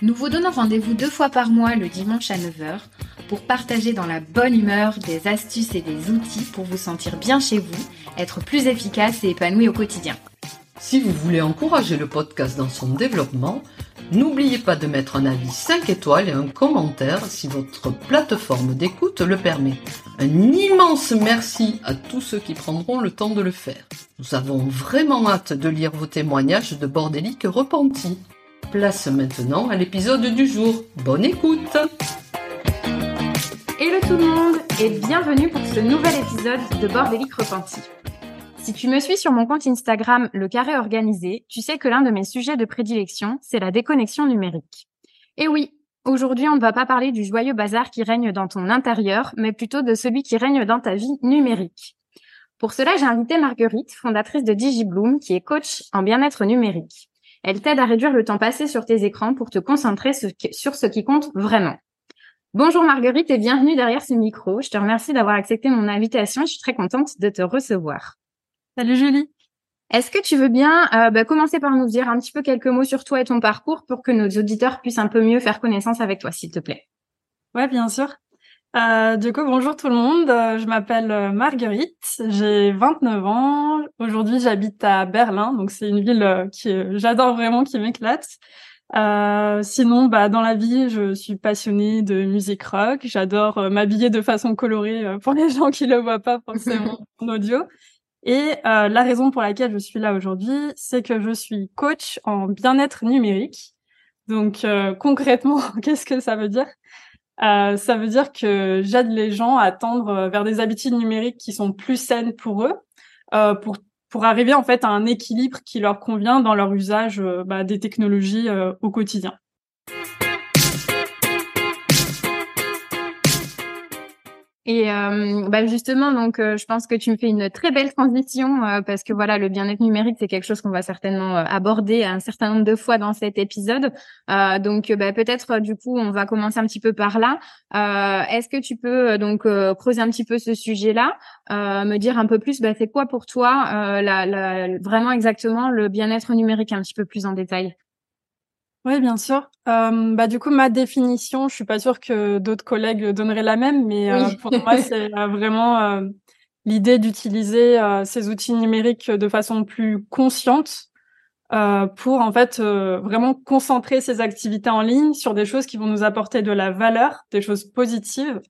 nous vous donnons rendez-vous deux fois par mois le dimanche à 9h pour partager dans la bonne humeur des astuces et des outils pour vous sentir bien chez vous, être plus efficace et épanoui au quotidien. Si vous voulez encourager le podcast dans son développement, n'oubliez pas de mettre un avis 5 étoiles et un commentaire si votre plateforme d'écoute le permet. Un immense merci à tous ceux qui prendront le temps de le faire. Nous avons vraiment hâte de lire vos témoignages de bordéliques repentis. Place maintenant à l'épisode du jour. Bonne écoute Hello tout le monde et bienvenue pour ce nouvel épisode de Bordélique Repenti. Si tu me suis sur mon compte Instagram Le Carré Organisé, tu sais que l'un de mes sujets de prédilection, c'est la déconnexion numérique. Et oui, aujourd'hui on ne va pas parler du joyeux bazar qui règne dans ton intérieur, mais plutôt de celui qui règne dans ta vie numérique. Pour cela, j'ai invité Marguerite, fondatrice de DigiBloom, qui est coach en bien-être numérique. Elle t'aide à réduire le temps passé sur tes écrans pour te concentrer sur ce qui compte vraiment. Bonjour Marguerite et bienvenue derrière ce micro. Je te remercie d'avoir accepté mon invitation. Je suis très contente de te recevoir. Salut Julie. Est-ce que tu veux bien euh, bah, commencer par nous dire un petit peu quelques mots sur toi et ton parcours pour que nos auditeurs puissent un peu mieux faire connaissance avec toi, s'il te plaît? Ouais, bien sûr. Euh, du coup, bonjour tout le monde. Euh, je m'appelle euh, Marguerite. J'ai 29 ans. Aujourd'hui, j'habite à Berlin. Donc, c'est une ville qui j'adore vraiment, qui m'éclate. Euh, sinon, bah, dans la vie, je suis passionnée de musique rock. J'adore m'habiller de façon colorée pour les gens qui le voient pas forcément en audio. Et la raison pour laquelle je suis là aujourd'hui, c'est que je suis coach en bien-être numérique. Donc, concrètement, qu'est-ce que ça veut dire? Euh, ça veut dire que j'aide les gens à tendre euh, vers des habitudes numériques qui sont plus saines pour eux, euh, pour pour arriver en fait à un équilibre qui leur convient dans leur usage euh, bah, des technologies au quotidien. Et euh, bah justement, donc, euh, je pense que tu me fais une très belle transition euh, parce que voilà, le bien-être numérique, c'est quelque chose qu'on va certainement aborder un certain nombre de fois dans cet épisode. donc, bah, peut-être du coup, on va commencer un petit peu par là. Est-ce que tu peux donc creuser un petit peu ce sujet-là, me dire un peu plus, bah, c'est quoi pour toi vraiment exactement le bien-être numérique un petit peu plus en détail? Oui, bien sûr. Euh, bah du coup, ma définition, je suis pas sûre que d'autres collègues donneraient la même, mais euh, pour moi, c'est euh, vraiment euh, l'idée d'utiliser ces outils numériques de façon plus consciente pour en fait vraiment concentrer ces activités en ligne sur des choses qui vont nous apporter de la valeur, des choses positives,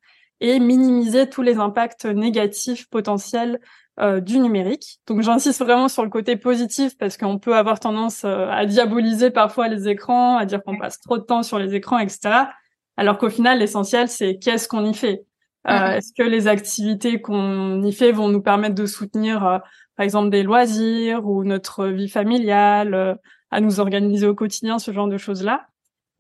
et minimiser tous les impacts négatifs potentiels euh, du numérique. Donc j'insiste vraiment sur le côté positif parce qu'on peut avoir tendance euh, à diaboliser parfois les écrans, à dire qu'on passe trop de temps sur les écrans, etc. Alors qu'au final, l'essentiel, c'est qu'est-ce qu'on y fait? Euh. Est-ce que les activités qu'on y fait vont nous permettre de soutenir, par exemple, des loisirs ou notre vie familiale, à nous organiser au quotidien, ce genre de choses-là?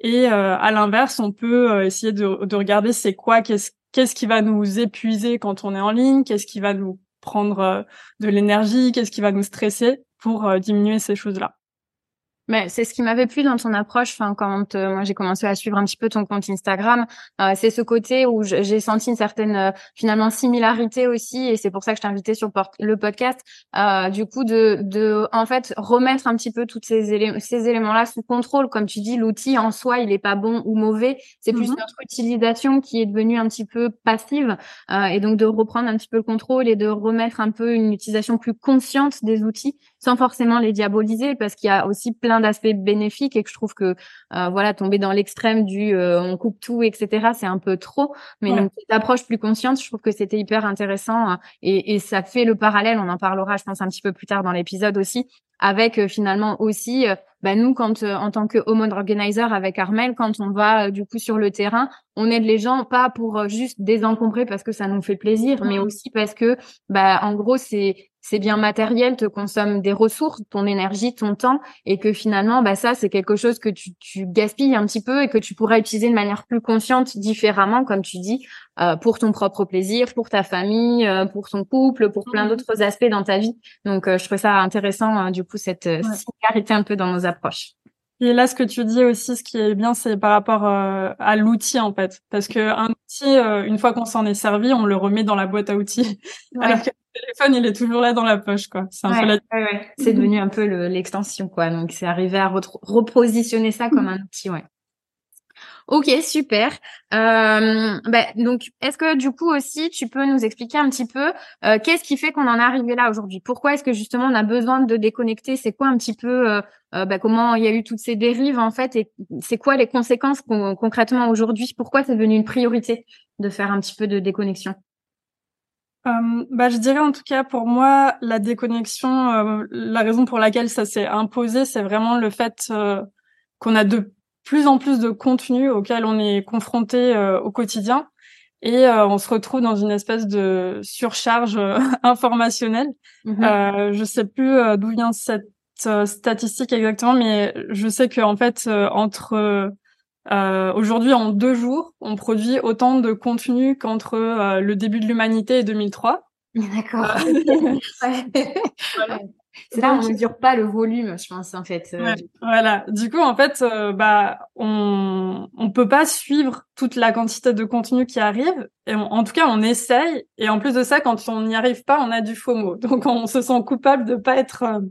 Et à l'inverse, on peut essayer de, de regarder c'est quoi, qu'est-ce qu'est-ce qui va nous épuiser quand on est en ligne, qu'est-ce qui va nous prendre euh, de l'énergie, qu'est-ce qui va nous stresser pour euh, diminuer ces choses-là. Mais c'est ce qui m'avait plu dans ton approche. Enfin, quand euh, moi j'ai commencé à suivre un petit peu ton compte Instagram, euh, c'est ce côté où j'ai senti une certaine euh, finalement similarité aussi, et c'est pour ça que je t'ai invité sur le podcast. du coup, de, de en fait remettre un petit peu tous ces éléments, ces éléments-là sous contrôle, comme tu dis, l'outil en soi, il est pas bon ou mauvais. C'est plus mm-hmm. notre utilisation qui est devenue un petit peu passive, et donc de reprendre un petit peu le contrôle et de remettre un peu une utilisation plus consciente des outils, sans forcément les diaboliser, parce qu'il y a aussi plein d'aspects bénéfiques et que je trouve que euh, voilà tomber dans l'extrême du euh, on coupe tout etc c'est un peu trop. Mais donc cette approche plus consciente je trouve que c'était hyper intéressant hein, et, et, ça fait le parallèle on en parlera je pense un petit peu plus tard dans l'épisode aussi avec euh, finalement aussi bah nous, quand en tant que home organizer avec Armel, quand on va du coup sur le terrain, on aide les gens pas pour juste désencombrer parce que ça nous fait plaisir, mais aussi parce que bah en gros c'est c'est bien matériel, te consomme des ressources, ton énergie, ton temps, et que finalement, bah ça, c'est quelque chose que tu, tu, gaspilles un petit peu et que tu pourrais utiliser de manière plus consciente, différemment, comme tu dis, euh, pour ton propre plaisir, pour ta famille, euh, pour ton couple, pour plein mmh. d'autres aspects dans ta vie. Donc, euh, je trouve ça intéressant, du coup, cette similarité un peu dans nos approches. Et là, ce que tu dis aussi, ce qui est bien, c'est par rapport à l'outil en fait, parce que un outil, une fois qu'on s'en est servi, on le remet dans la boîte à outils. Alors que téléphone, il est toujours là dans la poche, quoi. C'est C'est devenu un peu l'extension, quoi. Donc, c'est arrivé à repositionner ça comme un outil, ouais. Ok, super. Euh, bah, donc, est-ce que du coup aussi, tu peux nous expliquer un petit peu euh, qu'est-ce qui fait qu'on en est arrivé là aujourd'hui? Pourquoi est-ce que justement on a besoin de déconnecter? C'est quoi un petit peu euh, euh bah, comment il y a eu toutes ces dérives en fait? Et c'est quoi les conséquences concrètement aujourd'hui? Pourquoi c'est devenu une priorité de faire un petit peu de déconnexion? Euh, bah, je dirais en tout cas pour moi la déconnexion, euh, la raison pour laquelle ça s'est imposé, c'est vraiment le fait qu'on a de plus en plus de contenu auquel on est confronté au quotidien et on se retrouve dans une espèce de surcharge informationnelle. Mmh je sais plus d'où vient cette statistique exactement, mais je sais que en fait entre euh, Aujourd'hui, en deux jours, on produit autant de contenu qu'entre euh, le début de l'humanité et 2003. D'accord. Euh, C'est là, on mesure pas le volume, je pense, en fait. Euh, voilà. Du coup, en fait, bah, on on peut pas suivre toute la quantité de contenu qui arrive. Et en tout cas, on essaye. Et en plus de ça, quand on n'y arrive pas, on a du FOMO. Donc, on se sent coupable de pas être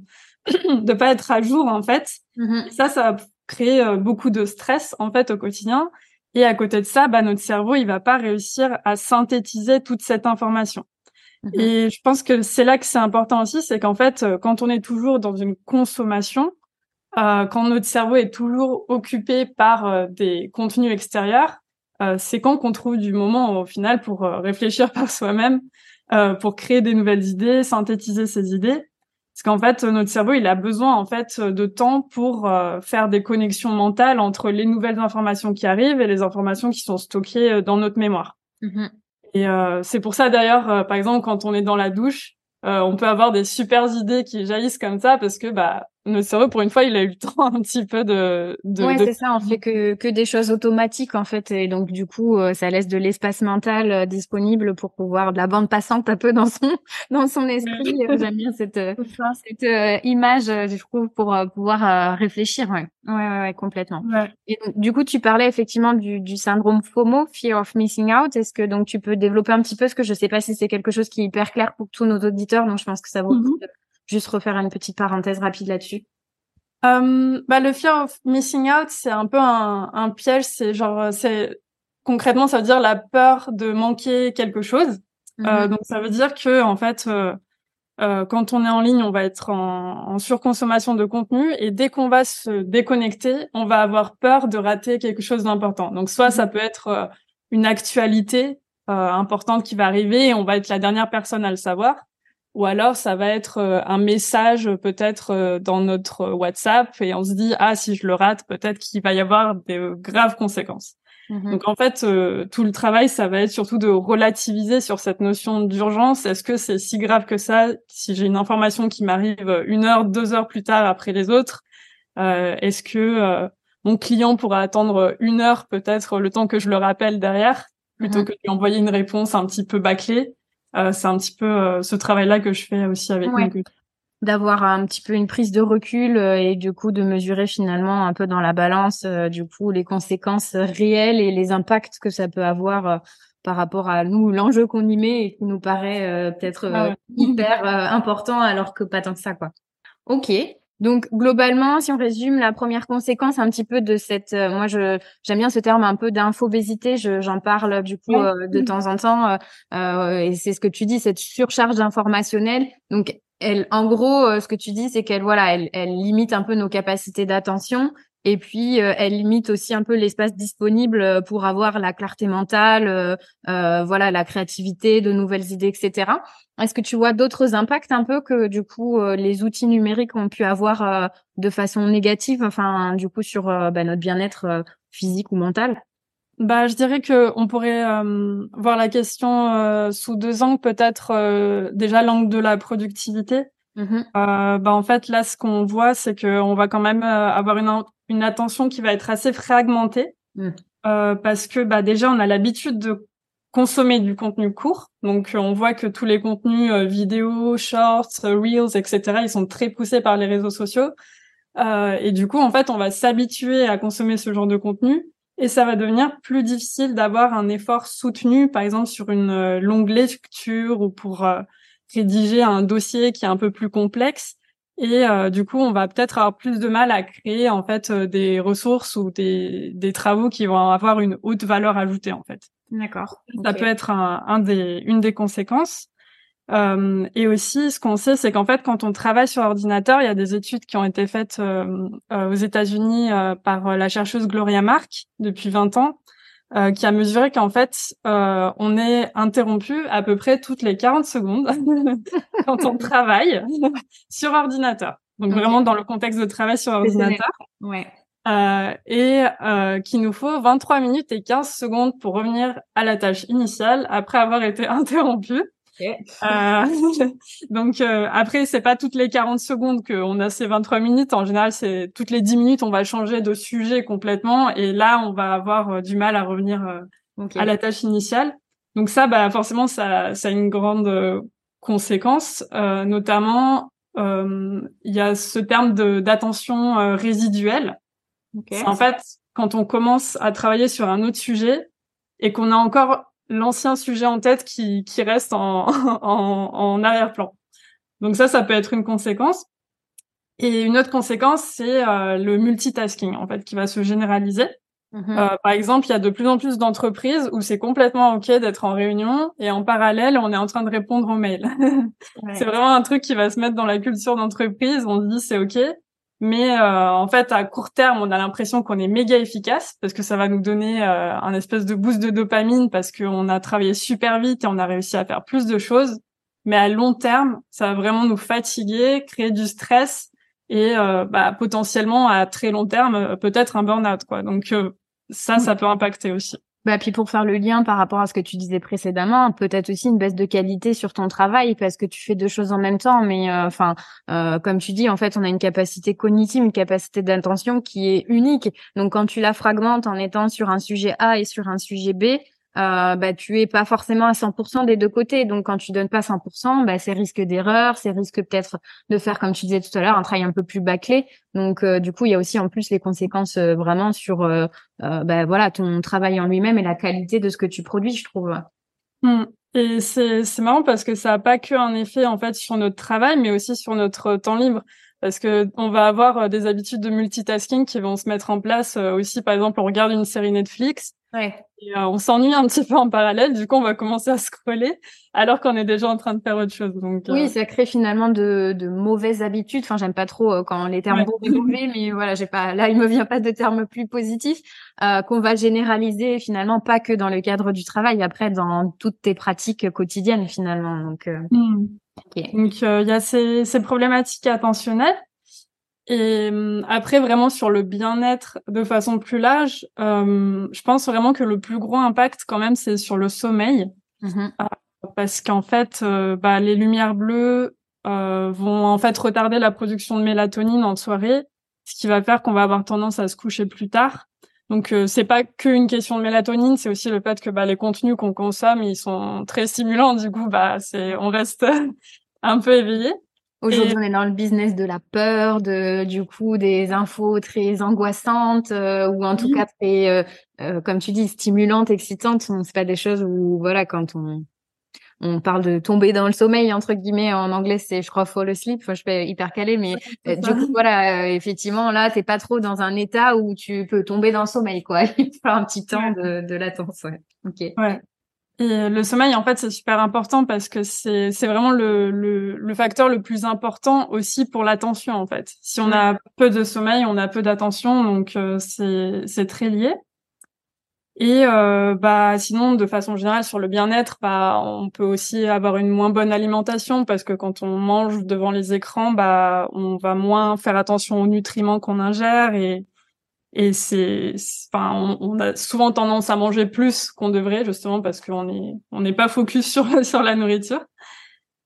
de pas être à jour, en fait. Mm-hmm. ça, ça créer euh, beaucoup de stress en fait au quotidien. Et à côté de ça, bah, notre cerveau, il va pas réussir à synthétiser toute cette information. Mhm. Et je pense que c'est là que c'est important aussi, c'est qu'en fait, euh, quand on est toujours dans une consommation, euh, quand notre cerveau est toujours occupé par euh, des contenus extérieurs, euh, c'est quand qu'on trouve du moment au final pour réfléchir par soi-même, pour créer des nouvelles idées, synthétiser ses idées. Parce qu'en fait, notre cerveau, il a besoin en fait de temps pour euh, faire des connexions mentales entre les nouvelles informations qui arrivent et les informations qui sont stockées euh, dans notre mémoire. Mm-hmm. Et euh, c'est pour ça d'ailleurs, par exemple, quand on est dans la douche, on peut avoir des super idées qui jaillissent comme ça parce que bah notre cerveau, pour une fois, il a eu le temps un petit peu de. de ouais, c'est ça. On fait que que des choses automatiques en fait, et donc du coup, euh, ça laisse de l'espace mental euh, disponible pour pouvoir de la bande passante un peu dans son dans son esprit. Euh, j'aime bien cette cette image du coup pour pouvoir réfléchir. Ouais. ouais, ouais, ouais complètement. Ouais. Et donc, du coup, tu parlais effectivement du du syndrome FOMO, fear of missing out. Est-ce que donc tu peux développer un petit peu, ce que je sais pas si c'est quelque chose qui est hyper clair pour tous nos auditeurs, donc je pense que ça vaut mm-hmm juste refaire une petite parenthèse rapide là-dessus euh, bah, le fear of missing out, c'est un peu un, un piège. C'est genre, c'est concrètement, ça veut dire la peur de manquer quelque chose. Euh, mhm. donc, ça veut dire que en fait, euh, euh, quand on est en ligne, on va être en, en surconsommation de contenu et dès qu'on va se déconnecter, on va avoir peur de rater quelque chose d'important. Donc, soit ça mhm. peut être euh, une actualité importante qui va arriver et on va être la dernière personne à le savoir ou alors ça va être euh, un message peut-être euh, dans notre WhatsApp et on se dit ah si je le rate peut-être qu'il va y avoir des euh, graves conséquences. Mm-hmm. Donc en fait tout le travail ça va être surtout de relativiser sur cette notion d'urgence. Est-ce que c'est si grave que ça si j'ai une information qui m'arrive une heure, deux heures plus tard après les autres Est-ce que mon client pourra attendre une heure peut-être le temps que je le rappelle derrière plutôt mm-hmm. que de lui envoyer une réponse un petit peu bâclée? euh, c'est un petit peu euh, ce travail-là que je fais aussi avec ouais. D'avoir un petit peu une prise de recul euh, et du coup de mesurer finalement un peu dans la balance du coup les conséquences réelles et les impacts que ça peut avoir par rapport à nous, l'enjeu qu'on y met et qui nous paraît peut-être ah hyper important alors que pas tant que ça quoi. Ok. Donc globalement, si on résume la première conséquence un petit peu de cette, euh, moi je j'aime bien ce terme un peu d'infobésité, j'en parle du coup euh, de temps en temps euh, et c'est ce que tu dis, cette surcharge informationnelle. Donc elle, en gros, ce que tu dis, c'est qu'elle voilà, elle, elle limite un peu nos capacités d'attention Et puis, elle limite aussi un peu l'espace disponible pour avoir la clarté mentale, voilà, la créativité, de nouvelles idées, etc. Est-ce que tu vois d'autres impacts un peu que du coup les outils numériques ont pu avoir de façon négative, enfin du coup sur bah, notre bien-être physique ou mental? Bah, je dirais que on pourrait euh, voir la question euh, sous deux angles, peut-être euh, déjà l'angle de la productivité. Mmh bah, en fait, là, ce qu'on voit, c'est que on va quand même avoir une, une attention qui va être assez fragmentée, mmh. parce que bah déjà, on a l'habitude de consommer du contenu court. Donc, on voit que tous les contenus vidéo, shorts, reels, etc., ils sont très poussés par les réseaux sociaux. et du coup, en fait, on va s'habituer à consommer ce genre de contenu et ça va devenir plus difficile d'avoir un effort soutenu, par exemple sur une euh, longue lecture ou pour euh, rédiger un dossier qui est un peu plus complexe. Et euh, du coup, on va peut-être avoir plus de mal à créer en fait des ressources ou des, des travaux qui vont avoir une haute valeur ajoutée en fait. D'accord. Ça peut être un, un, des, une des conséquences. Euh, et aussi, ce qu'on sait, c'est qu'en fait, quand on travaille sur ordinateur, il y a des études qui ont été faites euh, euh aux États-Unis euh, par la chercheuse Gloria Mark depuis 20 ans, qui a mesuré qu'en fait, on est interrompu à peu près toutes les 40 secondes quand on travaille sur ordinateur. Donc vraiment dans le contexte de travail sur ordinateur. Ouais. Euh, et euh, qu'il nous faut 23 minutes et 15 secondes pour revenir à la tâche initiale après avoir été interrompu. Euh, donc euh, après, c'est pas toutes les 40 secondes qu'on a ces 23 minutes. En général, c'est toutes les 10 minutes, on va changer de sujet complètement. Et là, on va avoir euh, du mal à revenir euh, à la tâche initiale. Donc ça, bah forcément, ça, ça a une grande conséquence. notamment, il y a ce terme d'attention résiduelle. En fait, quand on commence à travailler sur un autre sujet et qu'on a encore l'ancien sujet en tête qui, qui reste en, en, en arrière-plan. Donc ça, ça peut être une conséquence. Et une autre conséquence, c'est euh, le multitasking, en fait, qui va se généraliser. Mm-hmm. Euh, par exemple, il y a de plus en plus d'entreprises où c'est complètement OK d'être en réunion et en parallèle, on est en train de répondre aux mails. C'est vraiment un truc qui va se mettre dans la culture d'entreprise. On se dit c'est OK, mais euh, en fait, à court terme, on a l'impression qu'on est méga efficace parce que ça va nous donner euh, un espèce de boost de dopamine parce qu'on a travaillé super vite et on a réussi à faire plus de choses. Mais à long terme, ça va vraiment nous fatiguer, créer du stress et euh, bah, potentiellement à très long terme, peut-être un burn-out. Quoi. Donc ça, ça peut impacter aussi. Bah puis pour faire le lien par rapport à ce que tu disais précédemment, peut-être aussi une baisse de qualité sur ton travail parce que tu fais deux choses en même temps. Mais euh, enfin, euh, comme tu dis, en fait, on a une capacité cognitive, une capacité d'attention qui est unique. Donc quand tu la fragmentes en étant sur un sujet A et sur un sujet B, euh, bah, tu es pas forcément à 100% des deux côtés. Donc, quand tu donnes pas 100%, bah, c'est risque d'erreur, c'est risque peut-être de faire, comme tu disais tout à l'heure, un travail un peu plus bâclé. Donc, euh, du coup, il y a aussi en plus les conséquences euh, vraiment sur, euh, bah, voilà, ton travail en lui-même et la qualité de ce que tu produis, je trouve. Mmh. Et c'est c'est marrant parce que ça a pas que un effet en fait sur notre travail, mais aussi sur notre temps libre parce que on va avoir des habitudes de multitasking qui vont se mettre en place aussi. Par exemple, on regarde une série Netflix Ouais. Et, euh, on s'ennuie un petit peu en parallèle, du coup on va commencer à scroller alors qu'on est déjà en train de faire autre chose. Donc oui, euh, ça crée finalement de, de mauvaises habitudes. Enfin, j'aime pas trop euh, quand les termes ouais. mauvais, mais voilà, j'ai pas là il me vient pas de termes plus positifs qu'on va généraliser finalement pas que dans le cadre du travail, après dans toutes tes pratiques quotidiennes finalement. Donc mmh. donc il y a ces, ces problématiques attentionnelles. Et après, vraiment sur le bien-être de façon plus large, euh, je pense vraiment que le plus gros impact quand même, c'est sur le sommeil. Mmh euh, parce qu'en fait, euh, bah, les lumières bleues euh, vont en fait retarder la production de mélatonine en soirée, ce qui va faire qu'on va avoir tendance à se coucher plus tard. Donc c'est pas qu'une question de mélatonine, c'est aussi le fait que bah, les contenus qu'on consomme, ils sont très stimulants. Du coup, bah c'est on reste un peu éveillé. Aujourd'hui, on est dans le business de la peur, de du coup des infos très angoissantes euh, ou en tout cas très, euh, euh, comme tu dis, stimulantes, excitantes. C'est pas des choses où voilà quand on on parle de tomber dans le sommeil entre guillemets en anglais c'est je crois fall asleep. Enfin, je suis hyper calée, mais du coup voilà effectivement là t'es pas trop dans un état où tu peux tomber dans le sommeil quoi. Il faut un petit temps de, de latence. Ouais. Ok. Ouais. Et le sommeil, en fait, c'est super important parce que c'est c'est vraiment le, le, le facteur le plus important aussi pour l'attention, en fait. Si on a peu de sommeil, on a peu d'attention, donc euh, c'est c'est très lié. Et euh, bah sinon, de façon générale, sur le bien-être, bah on peut aussi avoir une moins bonne alimentation parce que quand on mange devant les écrans, bah on va moins faire attention aux nutriments qu'on ingère et et c'est, enfin, on, a souvent tendance à manger plus qu'on devrait, justement parce qu'on est, on n'est pas focus sur sur la nourriture.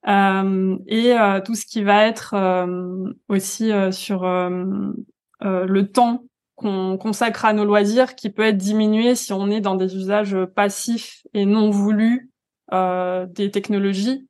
Euh, et euh, tout ce qui va être euh, aussi euh, sur le temps qu'on consacre à nos loisirs, qui peut être diminué si on est dans des usages passifs et non voulus des technologies.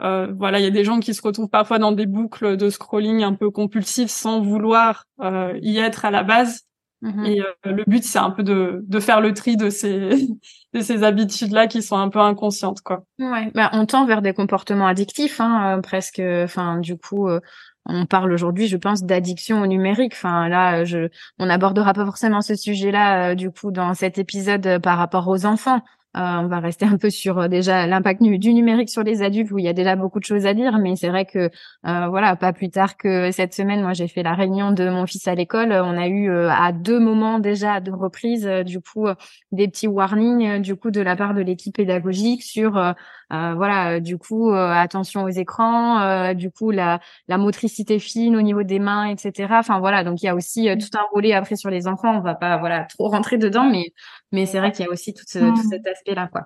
voilà, il y a des gens qui se retrouvent parfois dans des boucles de scrolling un peu compulsifs sans vouloir y être à la base Mmh Et euh, le but, c'est un peu de, de faire le tri de ces, de ces habitudes-là qui sont un peu inconscientes, quoi. Ouais, bah, on tend vers des comportements addictifs, hein, euh, presque. Enfin, du coup, euh, on parle aujourd'hui, je pense, d'addiction au numérique. Enfin, là, je, on n'abordera pas forcément ce sujet-là, du coup, dans cet épisode par rapport aux enfants. Euh, on va rester un peu sur euh, déjà l'impact du numérique sur les adultes où il y a déjà beaucoup de choses à dire, mais c'est vrai que euh, voilà, pas plus tard que cette semaine, moi j'ai fait la réunion de mon fils à l'école. On a eu à deux moments déjà de reprise du coup des petits warnings du coup de la part de l'équipe pédagogique sur voilà du coup attention aux écrans, du coup la, la motricité fine au niveau des mains, etc. Enfin voilà, donc il y a aussi tout un volet après sur les enfants. On va pas voilà trop rentrer dedans, mais mais c'est vrai qu'il y a aussi tout, tout cet aspect-là, quoi.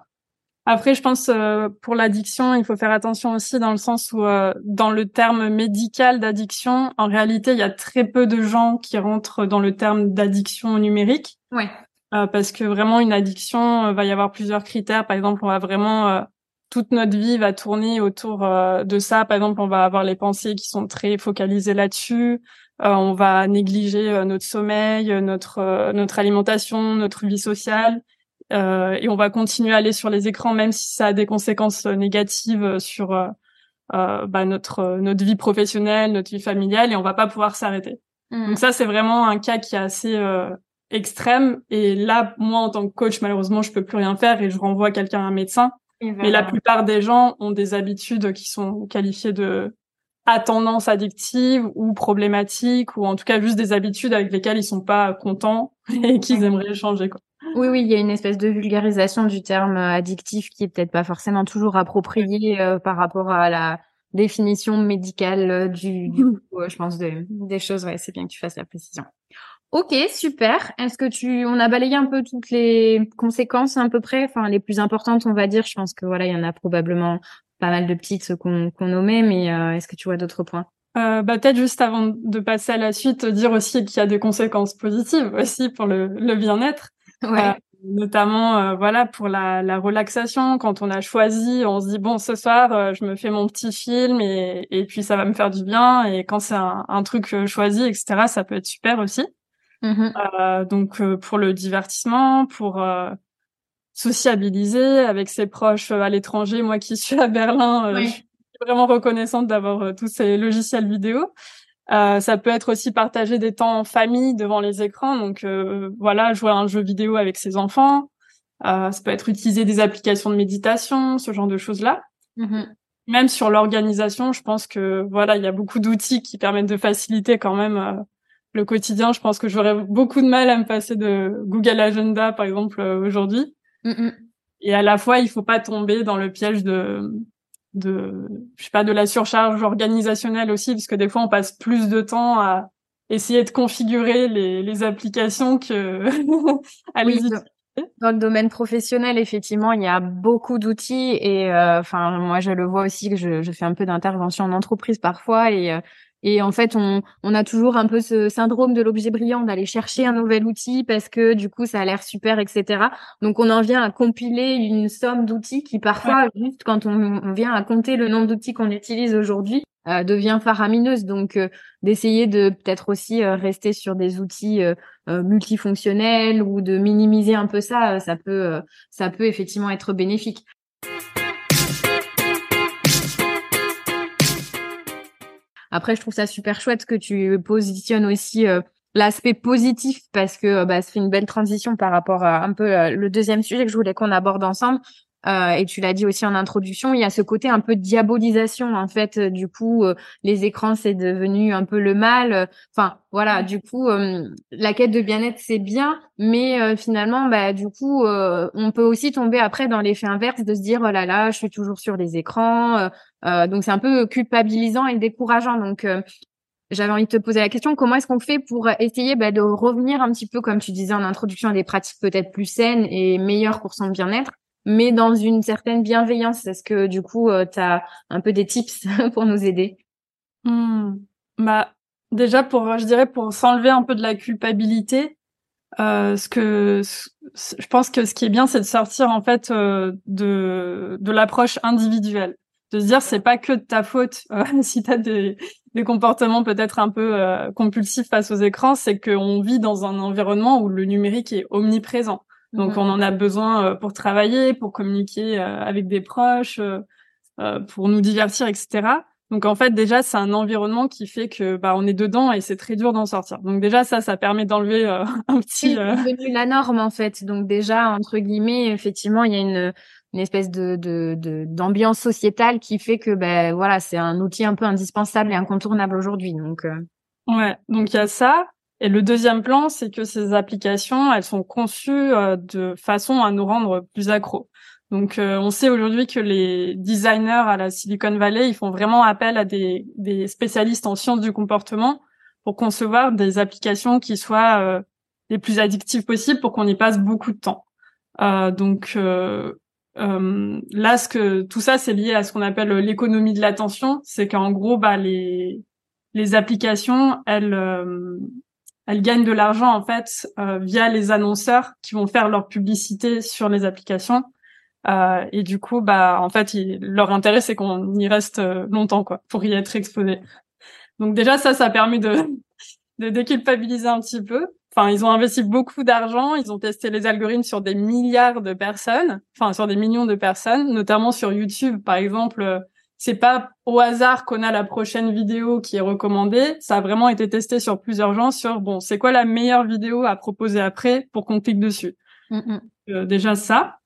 Après, je pense euh, pour l'addiction, il faut faire attention aussi dans le sens où, euh, dans le terme médical d'addiction, en réalité, il y a très peu de gens qui rentrent dans le terme d'addiction numérique. Ouais. Euh, parce que vraiment, une addiction va y avoir plusieurs critères. Par exemple, on va vraiment toute notre vie va tourner autour de ça. Par exemple, on va avoir les pensées qui sont très focalisées là-dessus. Euh, on va négliger euh, notre sommeil, euh, notre notre alimentation, notre vie sociale, et on va continuer à aller sur les écrans même si ça a des conséquences négatives sur bah, notre notre vie professionnelle, notre vie familiale, et on va pas pouvoir s'arrêter. Mmh. Donc ça, c'est vraiment un cas qui est assez extrême. Et là, moi, en tant que coach, malheureusement, je peux plus rien faire et je renvoie quelqu'un à un médecin. Mais la plupart des gens ont des habitudes qui sont qualifiées de à tendance addictive ou problématique ou en tout cas juste des habitudes avec lesquelles ils sont pas contents et qu'ils aimeraient changer quoi. Oui, oui, il y a une espèce de vulgarisation du terme euh, addictif qui est peut-être pas forcément toujours appropriée euh, par rapport à la définition médicale euh, du, je pense, des choses. Ouais, c'est bien que tu fasses la précision. Ok, super. Est-ce que tu, on a balayé un peu toutes les conséquences à peu près, enfin les plus importantes, on va dire. Je pense que voilà, il y en a probablement pas mal de petites qu'on qu'on nommait, mais euh, est-ce que tu vois d'autres points? Euh, bah, peut-être juste avant de passer à la suite, dire aussi qu'il y a des conséquences positives aussi pour le, le bien-être. Ouais. Euh, notamment euh, voilà pour la, la, relaxation. Quand on a choisi on se dit bon ce soir euh, je me fais mon petit film et, et puis ça va me faire du bien. Et quand c'est un, un, truc choisi etc ça peut être super aussi. Mmh donc pour le divertissement pour sociabiliser avec ses proches euh, à l'étranger. Moi qui suis à Berlin, euh, je suis vraiment reconnaissante d'avoir euh, tous ces logiciels vidéo. Euh, ça peut être aussi partager des temps en famille devant les écrans. Donc voilà, jouer à un jeu vidéo avec ses enfants. ça peut être utiliser des applications de méditation, ce genre de choses-là. Mm-hmm. Même sur l'organisation, je pense que voilà, il y a beaucoup d'outils qui permettent de faciliter quand même le quotidien. Je pense que j'aurais beaucoup de mal à me passer de Google Agenda, par exemple, aujourd'hui. Et à la fois, il faut pas tomber dans le piège de, de, je sais pas, de la surcharge organisationnelle aussi, parce que des fois, on passe plus de temps à essayer de configurer les, les applications que à les utiliser. Dans le domaine professionnel, effectivement, il y a beaucoup d'outils et euh, enfin moi je le vois aussi que je, je fais un peu d'intervention en entreprise parfois et euh, et en fait, on, on a toujours un peu ce syndrome de l'objet brillant d'aller chercher un nouvel outil parce que du coup, ça a l'air super, etc. Donc, on en vient à compiler une somme d'outils qui parfois, juste quand on, vient à compter le nombre d'outils qu'on utilise aujourd'hui, euh, devient faramineuse. Donc, euh, d'essayer de peut-être aussi euh, rester sur des outils multifonctionnels ou de minimiser un peu ça, ça peut, ça peut effectivement être bénéfique. Après, je trouve ça super chouette que tu positionnes aussi euh, l'aspect positif parce que euh, bah, ça fait une belle transition par rapport à un peu euh, le deuxième sujet que je voulais qu'on aborde ensemble. Euh, et tu l'as dit aussi en introduction, il y a ce côté un peu diabolisation en fait. Du coup, les écrans c'est devenu un peu le mal. Enfin voilà, du coup, la quête de bien-être c'est bien, mais finalement, bah du coup, on peut aussi tomber après dans l'effet inverse de se dire oh là là, je suis toujours sur les écrans. donc c'est un peu culpabilisant et décourageant. Donc j'avais envie de te poser la question, comment est-ce qu'on fait pour essayer bah, de revenir un petit peu, comme tu disais en introduction, à des pratiques peut-être plus saines et meilleures pour son bien-être, mais dans une certaine bienveillance Est-ce que du coup, euh, tu as un peu des tips pour nous aider? Mmh. Bah déjà pour, je dirais, pour s'enlever un peu de la culpabilité, euh, ce que je pense que ce qui est bien, c'est de sortir en fait euh, de de l'approche individuelle de se dire c'est pas que de ta faute euh, si tu as des, des comportements peut-être un peu euh, compulsifs face aux écrans, c'est qu'on vit dans un environnement où le numérique est omniprésent. Donc mhm. on en a besoin euh, pour travailler, pour communiquer avec des proches, pour nous divertir, etc. Donc en fait déjà c'est un environnement qui fait que bah on est dedans et c'est très dur d'en sortir. Donc déjà ça ça permet d'enlever un petit. C'est devenu la norme en fait. Donc déjà entre guillemets effectivement il y a une une espèce de d'ambiance sociétale qui fait que ben voilà c'est un outil un peu indispensable et incontournable aujourd'hui donc euh. ouais donc il y a ça et le deuxième plan c'est que ces applications elles sont conçues euh, de façon à nous rendre plus accros donc euh, on sait aujourd'hui que les designers à la Silicon Valley ils font vraiment appel à des des spécialistes en sciences du comportement pour concevoir des applications qui soient les plus addictives possibles pour qu'on y passe beaucoup de temps donc euh, là, ce que tout ça, c'est lié à ce qu'on appelle l'économie de l'attention. C'est qu'en gros, bah, les les applications, elles euh, elles gagnent de l'argent en fait euh, via les annonceurs qui vont faire leur publicité sur les applications. Euh, et du coup, bah, en fait, leur intérêt, c'est qu'on y reste longtemps, quoi, pour y être exposé. Donc déjà, ça, ça permet de de déculpabiliser un petit peu. Enfin, ils ont investi beaucoup d'argent, ils ont testé les algorithmes sur des milliards de personnes, enfin sur des millions de personnes, notamment sur YouTube par exemple. Euh, c'est pas au hasard qu'on a la prochaine vidéo qui est recommandée. Ça a vraiment été testé sur plusieurs gens sur bon, c'est quoi la meilleure vidéo à proposer après pour qu'on clique dessus? Mm, mm. Euh, déjà ça.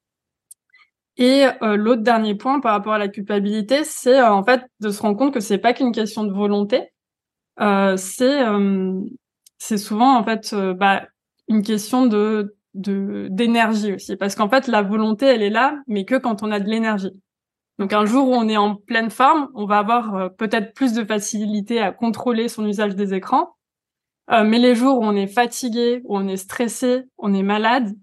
Et euh, l'autre dernier point par rapport à la culpabilité, c'est en fait de se rendre compte que c'est pas qu'une question de volonté. c'est c'est souvent en fait euh, bah, une question de de d'énergie aussi parce qu'en fait la volonté elle est là mais que quand on a de l'énergie. Donc un jour où on est en pleine forme, on va avoir euh, peut-être plus de facilité à contrôler son usage des écrans. Euh, mais les jours où on est fatigué, où on est stressé, on est malade,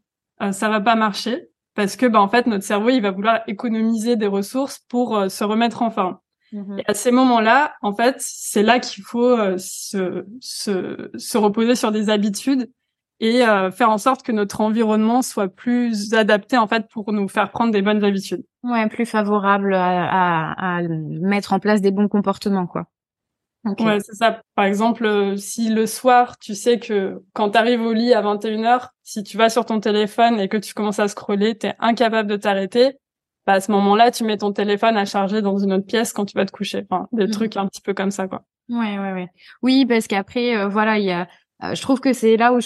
ça va pas marcher parce que bah en fait notre cerveau il va vouloir économiser des ressources pour se remettre en forme. Mmh et à ces moments-là, en fait, c'est là qu'il faut euh, se, se, se, reposer sur des habitudes et euh, faire en sorte que notre environnement soit plus adapté en fait pour nous faire prendre des bonnes habitudes. Ouais, plus favorable à, à, à mettre en place des bons comportements, quoi. Ouais, c'est ça. Par exemple, euh, si le soir, tu sais que quand tu arrives au lit à 21h, si tu vas sur ton téléphone et que tu commences à scroller, tu es incapable de t'arrêter, bah, à ce moment-là, tu mets ton téléphone à charger dans une autre pièce quand tu vas te coucher. Enfin, des mmh. trucs un petit peu comme ça, quoi. Ouais, ouais, ouais. Oui, parce qu'après, euh, voilà, il y a. Euh, je trouve que c'est là où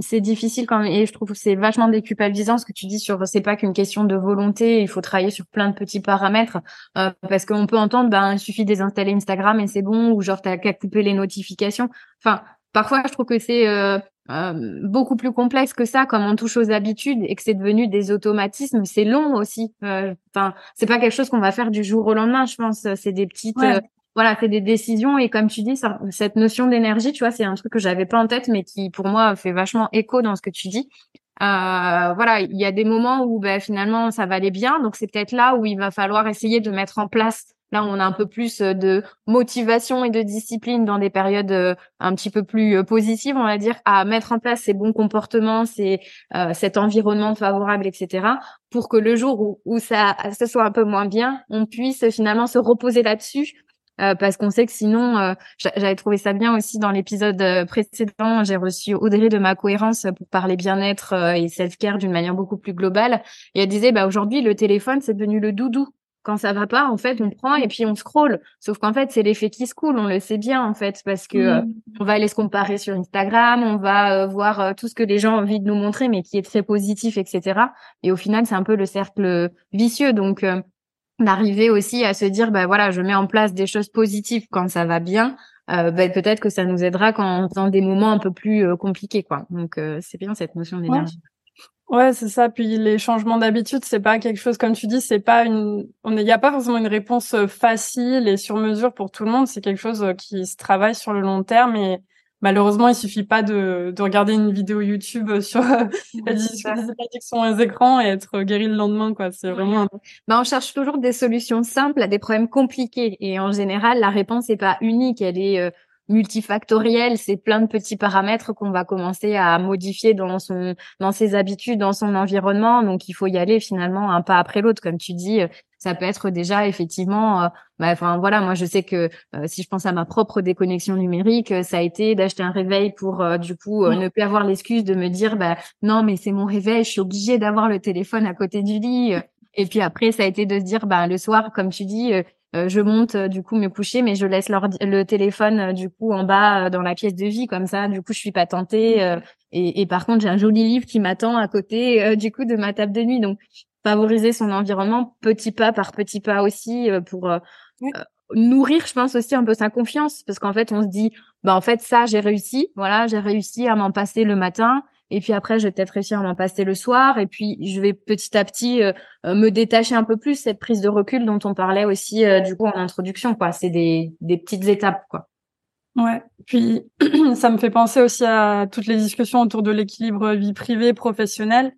c'est difficile quand même, et je trouve que c'est vachement déculpabilisant ce que tu dis sur c'est pas qu'une question de volonté, il faut travailler sur plein de petits paramètres euh, parce qu'on peut entendre ben il suffit de désinstaller Instagram et c'est bon ou genre t'as qu'à couper les notifications. Enfin, parfois je trouve que c'est euh, beaucoup plus complexe que ça, comme on touche aux habitudes et que c'est devenu des automatismes, c'est long aussi. Euh, enfin, c'est pas quelque chose qu'on va faire du jour au lendemain, je pense. C'est des petites, euh, voilà, c'est des décisions et comme tu dis, cette notion d'énergie, tu vois, c'est un truc que j'avais pas en tête, mais qui pour moi fait vachement écho dans ce que tu dis. voilà, il y a des moments où ben, finalement ça va aller bien, donc c'est peut-être là où il va falloir essayer de mettre en place Là, on a un peu plus euh, de motivation et de discipline dans des périodes euh, un petit peu plus euh, positives, on va dire, à mettre en place ces bons comportements, ces, cet environnement favorable, etc., pour que le jour où, où ça, ça soit un peu moins bien, on puisse finalement se reposer là-dessus. Parce qu'on sait que sinon, j'avais trouvé ça bien aussi dans l'épisode précédent, j'ai reçu Audrey de ma cohérence pour parler bien-être et self-care d'une manière beaucoup plus globale. Et elle disait, bah aujourd'hui, le téléphone, c'est devenu le doudou quand ça va pas, en fait, on prend et puis on scrolle. Sauf qu'en fait, c'est l'effet qui se coule, on le sait bien en fait, parce que euh, Mmh. on va aller se comparer sur Instagram, on va euh, voir euh, tout ce que les gens ont envie de nous montrer, mais qui est très positif, etc. Et au final, c'est un peu le cercle vicieux. Donc, euh, d'arriver aussi à se dire, bah voilà, je mets en place des choses positives quand ça va bien. Euh, bah, peut-être que ça nous aidera quand dans des moments un peu plus euh, compliqués, quoi. Donc, euh, c'est bien cette notion d'énergie. Ouais, c'est ça. Puis les changements d'habitude, c'est pas quelque chose, comme tu dis, c'est pas une, on il n'y a pas forcément une réponse euh, facile et sur mesure pour tout le monde. C'est quelque chose euh, qui se travaille sur le long terme et malheureusement, il suffit pas de, de regarder une vidéo YouTube euh, sur la addiction aux écrans et être guéri le lendemain, quoi. C'est vraiment. Un... Bah, on cherche toujours des solutions simples à des problèmes compliqués et en général, la réponse n'est pas unique. Elle est euh, multifactoriel, c'est plein de petits paramètres qu'on va commencer à modifier dans son dans ses habitudes, dans son environnement. Donc il faut y aller finalement un pas après l'autre, comme tu dis. Ça peut être déjà effectivement, euh, bah, enfin voilà, moi je sais que euh, si je pense à ma propre déconnexion numérique, ça a été d'acheter un réveil pour euh, du coup Mmh. ne plus avoir l'excuse de me dire bah non mais c'est mon réveil, je suis obligée d'avoir le téléphone à côté du lit. Et puis après ça a été de se dire bah le soir comme tu dis euh, je monte euh, du coup me coucher, mais je laisse le téléphone euh, du coup en bas dans la pièce de vie comme ça. Du coup, je suis pas tentée. Et, et, par contre, j'ai un joli livre qui m'attend à côté du coup de ma table de nuit. Donc, favoriser son environnement petit pas par petit pas aussi pour oui. nourrir, je pense aussi un peu sa confiance, parce qu'en fait, on se dit, bah en fait ça, j'ai réussi. Voilà, j'ai réussi à m'en passer le matin. Et puis après, je vais peut-être réussir à m'en passer le soir. Et puis, je vais petit à petit euh, me détacher un peu plus cette prise de recul dont on parlait aussi euh, du coup en introduction. Quoi, c'est des, des petites étapes. Quoi. Ouais. Puis, ça me fait penser aussi à toutes les discussions autour de l'équilibre vie privée professionnelle.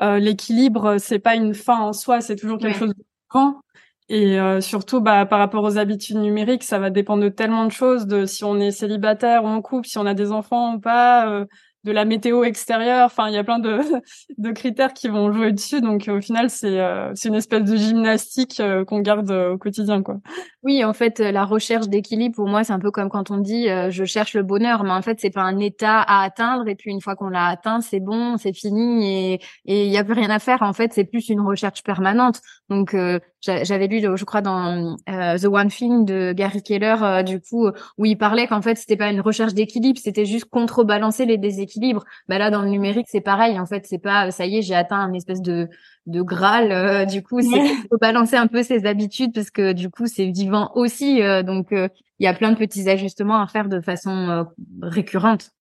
Euh, l'équilibre, c'est pas une fin en soi, c'est toujours quelque ouais. chose de grand. Et euh, surtout, bah, par rapport aux habitudes numériques, ça va dépendre de tellement de choses, de si on est célibataire ou en couple, si on a des enfants ou pas, euh, de la météo extérieure. Enfin, il y a plein de, de critères qui vont jouer dessus. Donc, au final, c'est euh, une espèce de gymnastique euh, qu'on garde au quotidien, quoi. Oui, en fait, la recherche d'équilibre, pour moi, c'est un peu comme quand on dit euh, je cherche le bonheur, mais en fait, c'est pas un état à atteindre. Et puis, une fois qu'on l'a atteint, c'est bon, c'est fini et il y a plus rien à faire. En fait, c'est plus une recherche permanente. Donc, euh, j'avais lu, je crois, dans euh, The One Thing de Gary Keller, euh, du coup, où il parlait qu'en fait, c'était pas une recherche d'équilibre, c'était juste contrebalancer les déséquilibres. Bah là, dans le numérique, c'est pareil. En fait, c'est pas, ça y est, j'ai atteint un espèce de de graal. euh, du coup, c'est balancer un peu ses habitudes parce que du coup, c'est vivant aussi. euh, donc, il y a plein de petits ajustements à faire de façon euh, récurrente.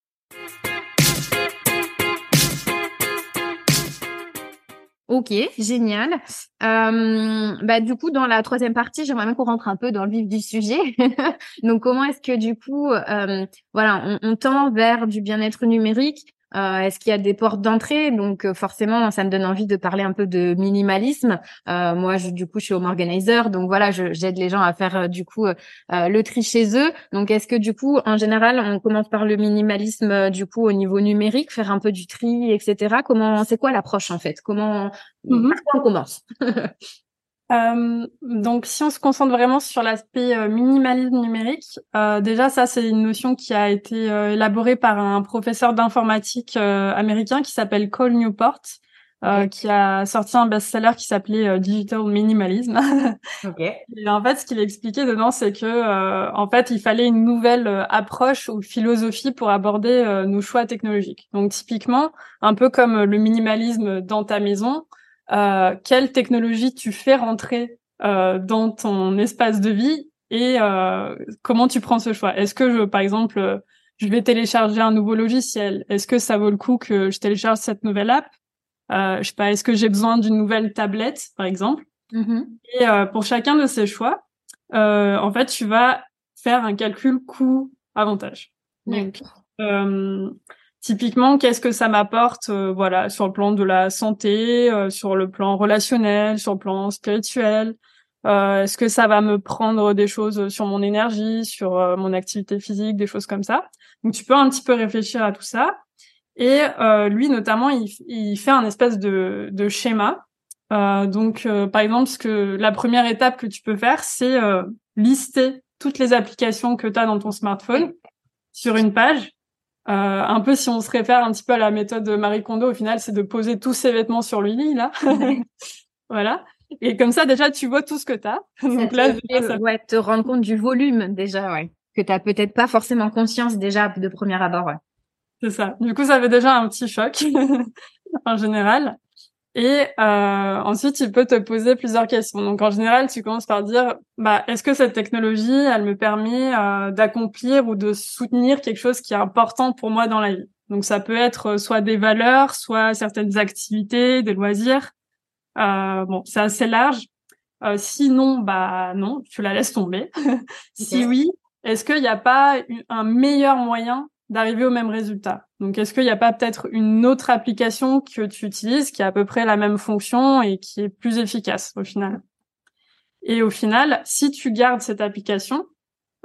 Ok, génial. Euh, bah du coup, dans la troisième partie, j'aimerais bien qu'on rentre un peu dans le vif du sujet. Donc, comment est-ce que du coup, euh, voilà, on, on, tend vers du bien-être numérique? Euh, Est-ce qu'il y a des portes d'entrée? Donc, forcément, ça me donne envie de parler un peu de minimalisme. Euh, moi, je, du coup, je suis home organizer, donc voilà, j'aide les gens à faire du coup le tri chez eux. Donc, est-ce que du coup, en général, on commence par le minimalisme du coup au niveau numérique, faire un peu du tri, etc. Comment, c'est quoi l'approche en fait? Comment par quoi on commence? Euh, donc, si on se concentre vraiment sur l'aspect euh, minimalisme numérique, euh, déjà ça c'est une notion qui a été euh, élaborée par un professeur d'informatique américain qui s'appelle Cole Newport, euh, qui a sorti un best-seller qui s'appelait Digital Minimalism. Ok. Et en fait, ce qu'il expliquait dedans, c'est que euh, en fait, il fallait une nouvelle approche ou philosophie pour aborder nos choix technologiques. Donc, typiquement, un peu comme le minimalisme dans ta maison, euh, quelle technologie tu fais rentrer euh, dans ton espace de vie et euh, comment tu prends ce choix? Est-ce que je, par exemple, euh, je vais télécharger un nouveau logiciel? Est-ce que ça vaut le coup que je télécharge cette nouvelle app? Euh, Je sais pas. Est-ce que j'ai besoin d'une nouvelle tablette, par exemple? Mhm. Et euh, pour chacun de ces choix, euh, en fait, tu vas faire un calcul coût-avantage. Donc, euh, typiquement, qu'est-ce que ça m'apporte, euh, voilà, sur le plan de la santé, euh, sur le plan relationnel, sur le plan spirituel? Euh, Est-ce que ça va me prendre des choses sur mon énergie, sur euh, mon activité physique, des choses comme ça? Donc, tu peux un petit peu réfléchir à tout ça. Et euh, lui, notamment, il, il fait un espèce de, de schéma. Donc, par exemple, ce que la première étape que tu peux faire, c'est lister toutes les applications que tu as dans ton smartphone sur une page. Euh, un peu si on se réfère un petit peu à la méthode de Marie Kondo, au final, c'est de poser tous ses vêtements sur lit, là. voilà. Et comme ça, déjà, tu vois tout ce que tu as. Donc là, ouais, te rendre compte du volume déjà, ouais. Que tu peut-être pas forcément conscience déjà de premier abord, ouais. C'est ça. Du coup, ça fait déjà un petit choc en général. Et euh, ensuite, tu peux te poser plusieurs questions. Donc, en général, tu commences par dire, bah, est-ce que cette technologie, elle me permet euh, d'accomplir ou de soutenir quelque chose qui est important pour moi dans la vie? Donc, ça peut être euh, soit des valeurs, soit certaines activités, des loisirs. Euh, bon, c'est assez large. Euh, sinon, bah non, tu la laisses tomber. si oui, est-ce qu'il n'y a pas un meilleur moyen d'arriver au même résultat. Donc, est-ce qu'il n'y a pas peut-être une autre application que tu utilises qui a à peu près la même fonction et qui est plus efficace au final? Et au final, si tu gardes cette application,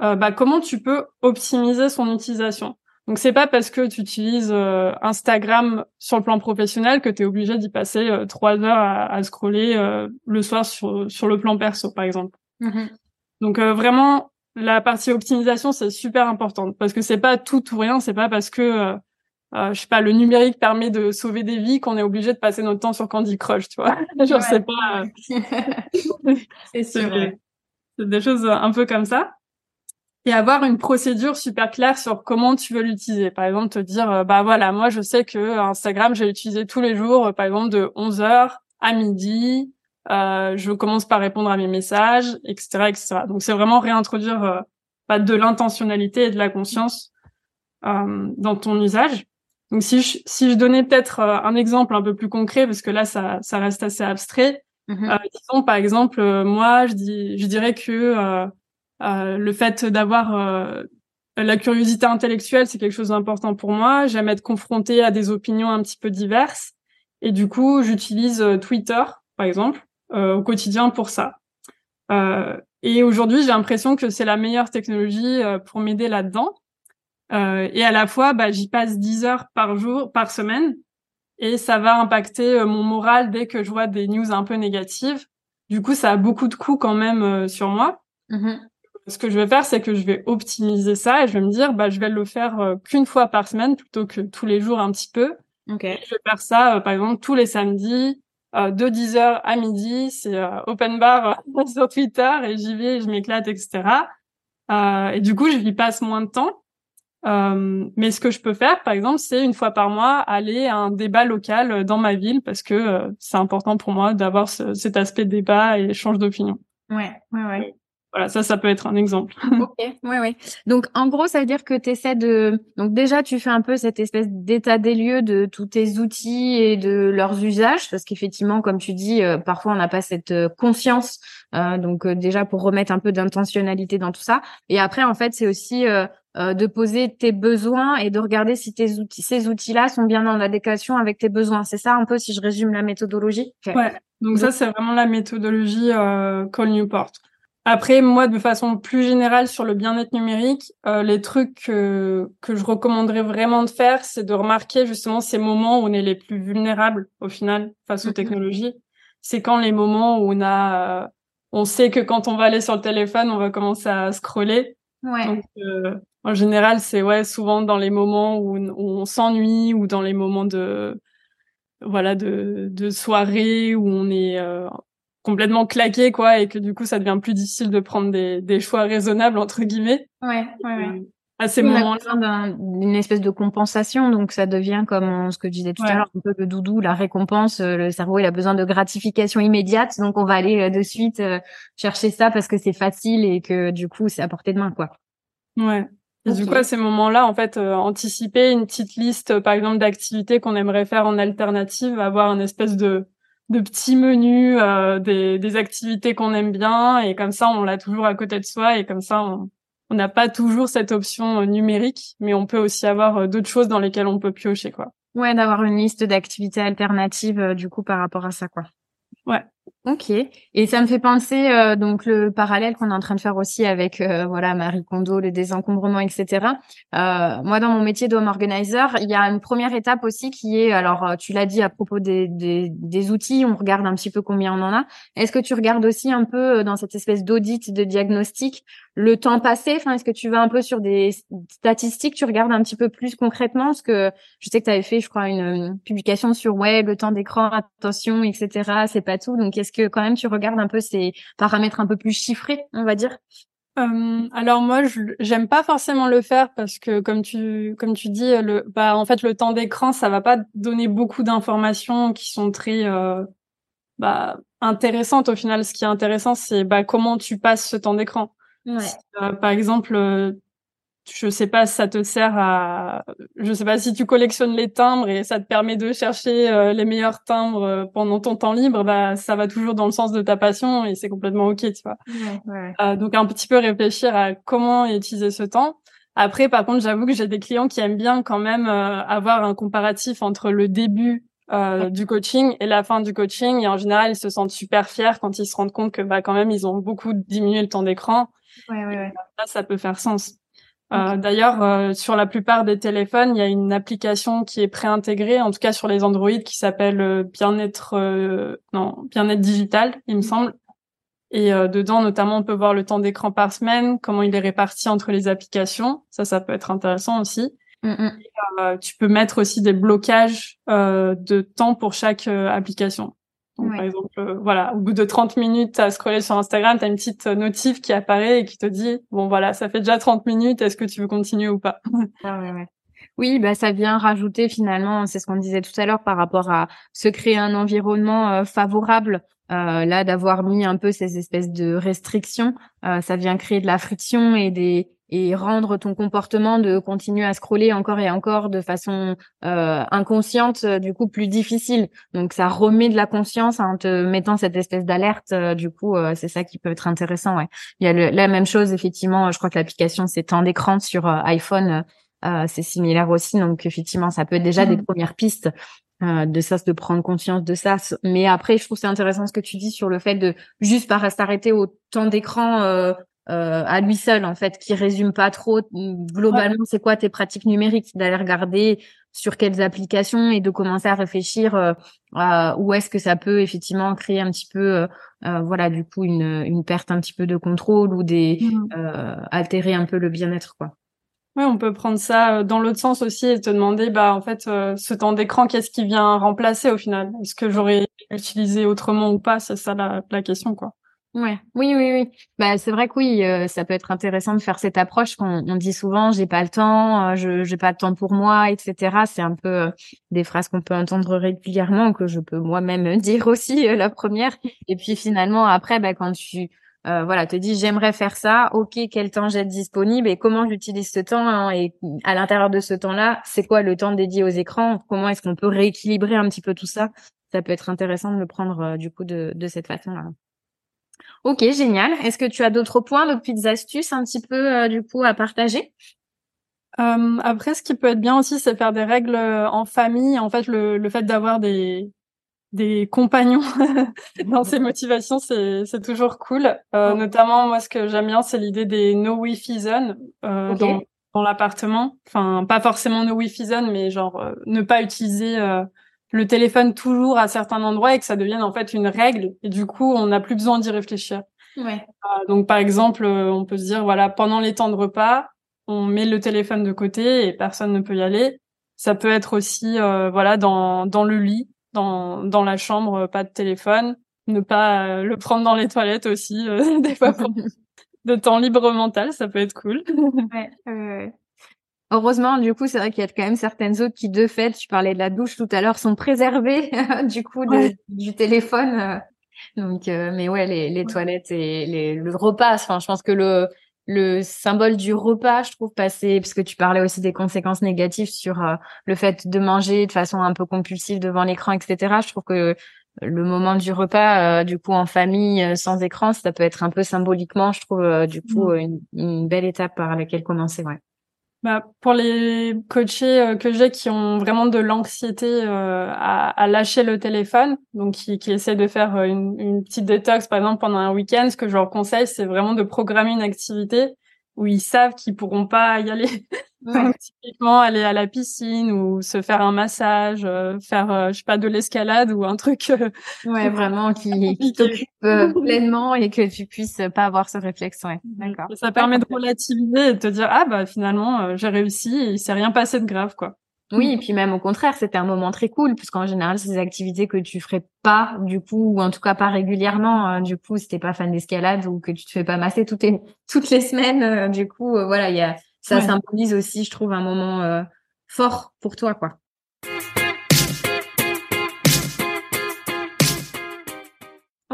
euh, bah, comment tu peux optimiser son utilisation? Donc, c'est pas parce que tu utilises euh, Instagram sur le plan professionnel que tu es obligé d'y passer euh, trois heures à, scroller le soir sur, sur le plan perso, par exemple. Mm-hmm. Donc, vraiment, la partie optimisation c'est super importante parce que c'est pas tout ou rien c'est pas parce que euh, euh, je sais pas le numérique permet de sauver des vies qu'on est obligé de passer notre temps sur Candy Crush tu vois. Genre sais pas euh, c'est sûr c'est des choses un peu comme ça. Et avoir une procédure super claire sur comment tu veux l'utiliser. Par exemple te dire bah voilà moi je sais que Instagram j'ai utilisé tous les jours par exemple de 11h à midi euh, je commence par répondre à mes messages, etc., etc. Donc c'est vraiment réintroduire euh, bah, de l'intentionnalité et de la conscience euh, dans ton usage. Donc si je, si je donnais peut-être euh, un exemple un peu plus concret, parce que là ça, ça reste assez abstrait. Mm-hmm. disons par exemple, moi je, dis, je dirais que le fait d'avoir la curiosité intellectuelle, c'est quelque chose d'important pour moi. J'aime être confrontée à des opinions un petit peu diverses. Et du coup, j'utilise Twitter, par exemple, au quotidien pour ça. Euh, et aujourd'hui, j'ai l'impression que c'est la meilleure technologie euh, pour m'aider là-dedans. et à la fois, bah, j'y passe 10 heures par jour, par semaine, et ça va impacter mon moral dès que je vois des news un peu négatives. Du coup, ça a beaucoup de coûts quand même sur moi. Mm-hmm. Ce que je vais faire, c'est que je vais optimiser ça et je vais me dire, bah, je vais le faire qu'une fois par semaine plutôt que tous les jours un petit peu. Okay. Je vais faire ça, par exemple, tous les samedis euh, de 10h à midi, c'est euh, open bar euh, sur Twitter et j'y vais, je m'éclate, etc. et du coup, je y passe moins de temps. mais ce que je peux faire, par exemple, c'est une fois par mois aller à un débat local dans ma ville parce que c'est important pour moi d'avoir cet aspect débat et échange d'opinion. Ouais, ouais, ouais. Voilà, ça, ça peut être un exemple. ok, ouais, ouais. Donc, en gros, ça veut dire que tu essaies de... Donc, déjà, tu fais un peu cette espèce d'état des lieux de tous tes outils et de leurs usages, parce qu'effectivement, comme tu dis, euh, parfois, on n'a pas cette euh, conscience. Euh, donc, déjà, pour remettre un peu d'intentionnalité dans tout ça. Et après, en fait, c'est aussi de poser tes besoins et de regarder si tes outils, ces outils-là sont bien en adéquation avec tes besoins. C'est ça un peu, si je résume la méthodologie? Ouais, donc, ça, c'est vraiment la méthodologie Call Newport. Après, moi, de façon plus générale sur le bien-être numérique, euh, les trucs que, que je recommanderais vraiment de faire, c'est de remarquer justement ces moments où on est les plus vulnérables au final face aux mm-hmm. technologies. C'est quand les moments où on a, euh, on sait que quand on va aller sur le téléphone, on va commencer à scroller. Ouais. Donc, euh, en général, c'est ouais souvent dans les moments où, on s'ennuie ou dans les moments de voilà de, de soirée où on est complètement claqué quoi et que du coup ça devient plus difficile de prendre des, des choix raisonnables entre guillemets. Ouais ouais, ouais. Euh, à ces moments-là. d'une espèce de compensation donc ça devient comme ce que je disais tout à l'heure un peu le doudou la récompense euh, le cerveau il a besoin de gratification immédiate donc on va aller euh, de suite chercher ça parce que c'est facile et que du coup c'est à portée de main quoi. Ouais. Et du coup à ces moments-là en fait anticiper une petite liste par exemple d'activités qu'on aimerait faire en alternative avoir une espèce de de petits menus, euh, des, des, activités qu'on aime bien, et comme ça, on l'a toujours à côté de soi, et comme ça, on n'a pas toujours cette option euh, numérique, mais on peut aussi avoir euh, d'autres choses dans lesquelles on peut piocher, quoi. Ouais, d'avoir une liste d'activités alternatives, du coup, par rapport à ça, quoi. Ouais. Ok. Et ça me fait penser euh, donc le parallèle qu'on est en train de faire aussi avec euh, voilà Marie Kondo, le désencombrement, etc. Euh, moi, dans mon métier d'home organizer, il y a une première étape aussi qui est alors tu l'as dit à propos des, des, des, outils, on regarde un petit peu combien on en a. Est-ce que tu regardes aussi un peu dans cette espèce d'audit de diagnostic le temps passé Enfin, est-ce que tu vas un peu sur des statistiques Tu regardes un petit peu plus concrètement Parce que je sais que tu avais fait, je crois, une, publication sur ouais le temps d'écran, attention, etc. C'est pas tout. Donc est-ce que quand même tu regardes un peu ces paramètres un peu plus chiffrés, on va dire? Euh, alors moi, j'aime pas forcément le faire parce que comme tu comme tu dis, le bah en fait le temps d'écran, ça va pas donner beaucoup d'informations qui sont très euh, bah intéressantes au final. Ce qui est intéressant, c'est bah comment tu passes ce temps d'écran. Ouais. Euh, par exemple, euh, je sais pas si ça te sert à je sais pas si tu collectionnes les timbres et ça te permet de chercher euh, les meilleurs timbres pendant ton temps libre bah ça va toujours dans le sens de ta passion et c'est complètement ok tu vois. Ouais, euh, donc un petit peu réfléchir à comment utiliser ce temps. Après par contre j'avoue que j'ai des clients qui aiment bien quand même avoir un comparatif entre le début du coaching et la fin du coaching et en général ils se sentent super fiers quand ils se rendent compte que bah quand même ils ont beaucoup diminué le temps d'écran ouais, ouais, ouais. là ça peut faire sens euh, d'ailleurs, euh, sur la plupart des téléphones, il y a une application qui est préintégrée, en tout cas sur les Android, qui s'appelle euh, Bien-être, non, Bien-être digital, il me semble. Et dedans, notamment, on peut voir le temps d'écran par semaine, comment il est réparti entre les applications. Ça, ça peut être intéressant aussi. Mm, mm. tu peux mettre aussi des blocages de temps pour chaque application. Donc, Par exemple, euh, voilà, au bout de 30 minutes à scroller sur Instagram, tu as une petite euh, notif qui apparaît et qui te dit, bon voilà, ça fait déjà 30 minutes, est-ce que tu veux continuer ou pas? Ah, ouais, ouais. Oui, bah ça vient rajouter finalement, c'est ce qu'on disait tout à l'heure par rapport à se créer un environnement euh, favorable. là, d'avoir mis un peu ces espèces de restrictions, ça vient créer de la friction et des et rendre ton comportement de continuer à scroller encore et encore de façon euh, inconsciente euh, du coup plus difficile donc ça remet de la conscience en te mettant cette espèce d'alerte euh, du coup c'est ça qui peut être intéressant ouais il y a la même chose effectivement je crois que l'application c'est temps d'écran sur iPhone c'est similaire aussi donc effectivement ça peut être déjà des mmh. premières pistes de ça, de prendre conscience de ça. Mais après, je trouve c'est intéressant ce que tu dis sur le fait de juste pas s'arrêter au temps d'écran euh, euh, à lui seul en fait qui résume pas trop globalement c'est quoi tes pratiques numériques? D'aller regarder sur quelles applications et de commencer à réfléchir euh, à où est-ce que ça peut effectivement créer un petit peu euh, voilà du coup une, une perte un petit peu de contrôle ou des mmh. altérer un peu le bien-être quoi. Ouais, on peut prendre ça dans l'autre sens aussi et te demander, bah en fait, ce temps d'écran, qu'est-ce qui vient remplacer au final? Est-ce que j'aurais utilisé autrement ou pas? C'est ça la, la question, quoi. Ouais, oui, oui, oui. Bah, c'est vrai que oui, euh, ça peut être intéressant de faire cette approche qu'on on dit souvent, j'ai pas le temps, euh, je j'ai pas le temps pour moi, etc. C'est un peu euh, des phrases qu'on peut entendre régulièrement, que je peux moi-même dire aussi la première. Et puis finalement, après, bah, quand tu voilà, te dis j'aimerais faire ça, ok, quel temps j'ai disponible et comment j'utilise ce temps hein, et à l'intérieur de ce temps-là, c'est quoi le temps dédié aux écrans? Comment est-ce qu'on peut rééquilibrer un petit peu tout ça? Ça peut être intéressant de le prendre du coup de, de cette façon-là. Ok, génial. Est-ce que tu as d'autres points, d'autres petites astuces un petit peu euh, du coup à partager? Euh, Après, ce qui peut être bien aussi, c'est faire des règles euh, en famille. En fait, le, le fait d'avoir des des compagnons dans ces motivations, c'est c'est toujours cool. Euh, Notamment, moi, ce que j'aime bien, c'est l'idée des no wifi zones euh, dans, dans l'appartement. Enfin, pas forcément no wifi zone, mais genre ne pas utiliser le téléphone toujours à certains endroits et que ça devienne en fait une règle et du coup on n'a plus besoin d'y réfléchir. Ouais. Euh, donc par exemple, euh, on peut se dire voilà pendant les temps de repas, on met le téléphone de côté et personne ne peut y aller. Ça peut être aussi euh, voilà dans dans le lit, dans dans la chambre, pas de téléphone, ne pas le prendre dans les toilettes aussi des fois pour de temps libre mental, ça peut être cool. ouais, Heureusement, du coup, c'est vrai qu'il y a quand même certaines autres qui, de fait, tu parlais de la douche tout à l'heure, sont préservées du coup du téléphone. Euh. Donc, euh, mais ouais, les, les toilettes et les, le repas. Enfin, je pense que le le symbole du repas, je trouve passer, parce que tu parlais aussi des conséquences négatives sur euh, le fait de manger de façon un peu compulsive devant l'écran, etc. Je trouve que le moment du repas, du coup, en famille, sans écran, ça peut être un peu symboliquement, je trouve, du coup, une, une, belle étape par laquelle commencer, ouais. Bah, pour les coachés euh, que j'ai qui ont vraiment de l'anxiété euh, à, à, lâcher le téléphone, donc qui, qui essaient de faire euh, une, une, petite détox par exemple pendant un week-end, ce que je leur conseille, c'est vraiment de programmer une activité où ils savent qu'ils pourront pas y aller. typiquement aller à la piscine ou se faire un massage, euh, faire euh, je sais pas de l'escalade ou un truc. Euh, ouais, vraiment qui, qui t'occupe pleinement et que tu puisses pas avoir ce réflexe. Ouais, d'accord. Ça permet de relativiser et de te dire ah bah finalement j'ai réussi, et il s'est rien passé de grave quoi. Oui, et puis même au contraire, c'était un moment très cool, puisqu'en général, c'est des activités que tu ferais pas, du coup, ou en tout cas pas régulièrement. Hein. du coup, si t'es pas fan d'escalade ou que tu te fais pas masser toutes les, toutes les semaines, euh, du coup, euh, voilà, il y a, ça symbolise aussi, je trouve, un moment euh, fort pour toi, quoi.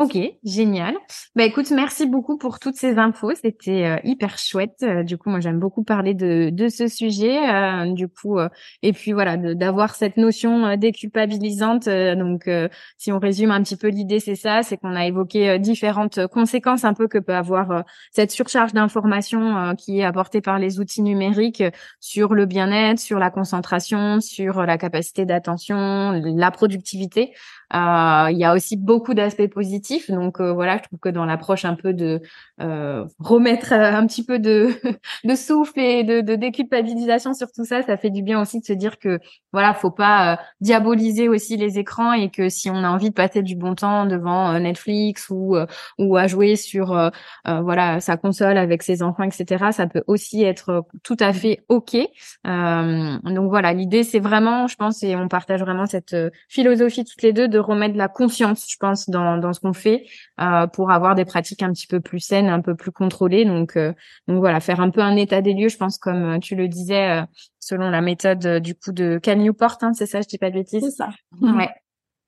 Ok, génial. Bah écoute, merci beaucoup pour toutes ces infos. C'était euh, hyper chouette. Euh, du coup, moi j'aime beaucoup parler de, de ce sujet. Euh, du coup, et puis voilà, d'avoir cette notion déculpabilisante. donc, si on résume un petit peu l'idée, c'est ça, c'est qu'on a évoqué différentes conséquences un peu que peut avoir cette surcharge d'informations qui est apportée par les outils numériques sur le bien-être, sur la concentration, sur la capacité d'attention, la productivité. Euh, il y a aussi beaucoup d'aspects positifs. Donc euh, voilà, je trouve que dans l'approche un peu de euh, remettre un petit peu de, de souffle et de, de, déculpabilisation sur tout ça, ça fait du bien aussi de se dire que voilà, faut pas diaboliser aussi les écrans et que si on a envie de passer du bon temps devant Netflix ou ou à jouer sur voilà sa console avec ses enfants, etc., ça peut aussi être tout à fait ok. donc voilà, l'idée c'est vraiment, je pense, et on partage vraiment cette philosophie toutes les deux de remettre de la confiance, je pense, dans, dans ce qu'on fait euh, pour avoir des pratiques un petit peu plus saines, un peu plus contrôlées. Donc, euh, donc voilà, faire un peu un état des lieux, je pense, comme euh, tu le disais, selon la méthode du coup de Cal Newport, hein, c'est ça, je dis pas de bêtises? C'est ça. Ouais.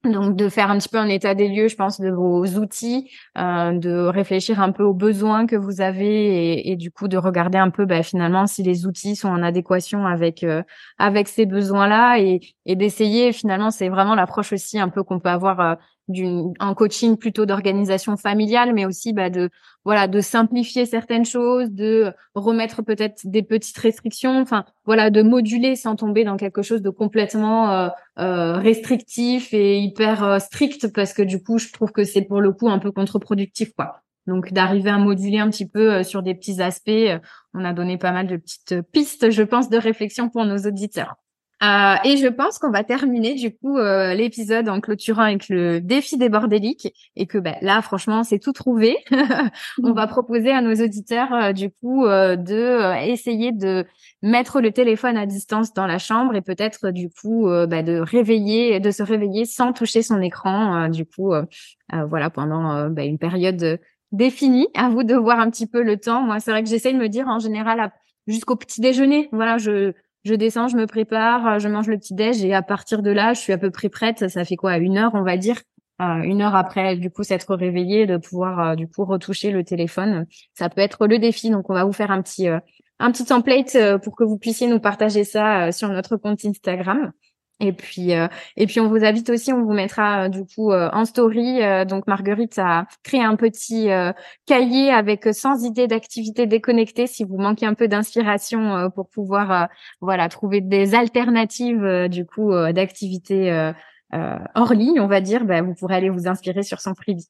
Donc de faire un petit peu un état des lieux, je pense, de vos outils, euh, de réfléchir un peu aux besoins que vous avez et, et du coup de regarder un peu bah, finalement si les outils sont en adéquation avec euh, avec ces besoins-là et, et d'essayer finalement c'est vraiment l'approche aussi un peu qu'on peut avoir euh, d'une un coaching plutôt d'organisation familiale mais aussi bah, de voilà de simplifier certaines choses de remettre peut-être des petites restrictions enfin voilà de moduler sans tomber dans quelque chose de complètement euh, euh, restrictif et hyper euh, strict parce que du coup je trouve que c'est pour le coup un peu contre-productif quoi. Donc d'arriver à moduler un petit peu sur des petits aspects on a donné pas mal de petites pistes je pense de réflexion pour nos auditeurs euh, et je pense qu'on va terminer du coup euh, l'épisode en clôturant avec le défi des bordéliques et que ben, là franchement c'est tout trouvé. On va proposer à nos auditeurs euh, du coup de essayer de mettre le téléphone à distance dans la chambre et peut-être du coup ben, de réveiller, de se réveiller sans toucher son écran du coup voilà pendant ben, une période définie. À vous de voir un petit peu le temps. Moi c'est vrai que j'essaie de me dire en général jusqu'au petit déjeuner. Voilà je je descends, je me prépare, je mange le petit déj et à partir de là, je suis à peu près prête. Ça fait quoi, une heure, on va dire, euh, une heure après du coup s'être réveillée, de pouvoir euh, du coup retoucher le téléphone. Ça peut être le défi. Donc on va vous faire un petit euh, un petit template pour que vous puissiez nous partager ça sur notre compte Instagram. Et puis, euh, et puis on vous invite aussi, on vous mettra euh, du coup euh, en story. donc Marguerite a créé un petit cahier avec 100 idées d'activités déconnectées si vous manquez un peu d'inspiration pour pouvoir voilà trouver des alternatives du coup d'activités hors ligne, on va dire. Ben, vous pourrez aller vous inspirer sur son freebie.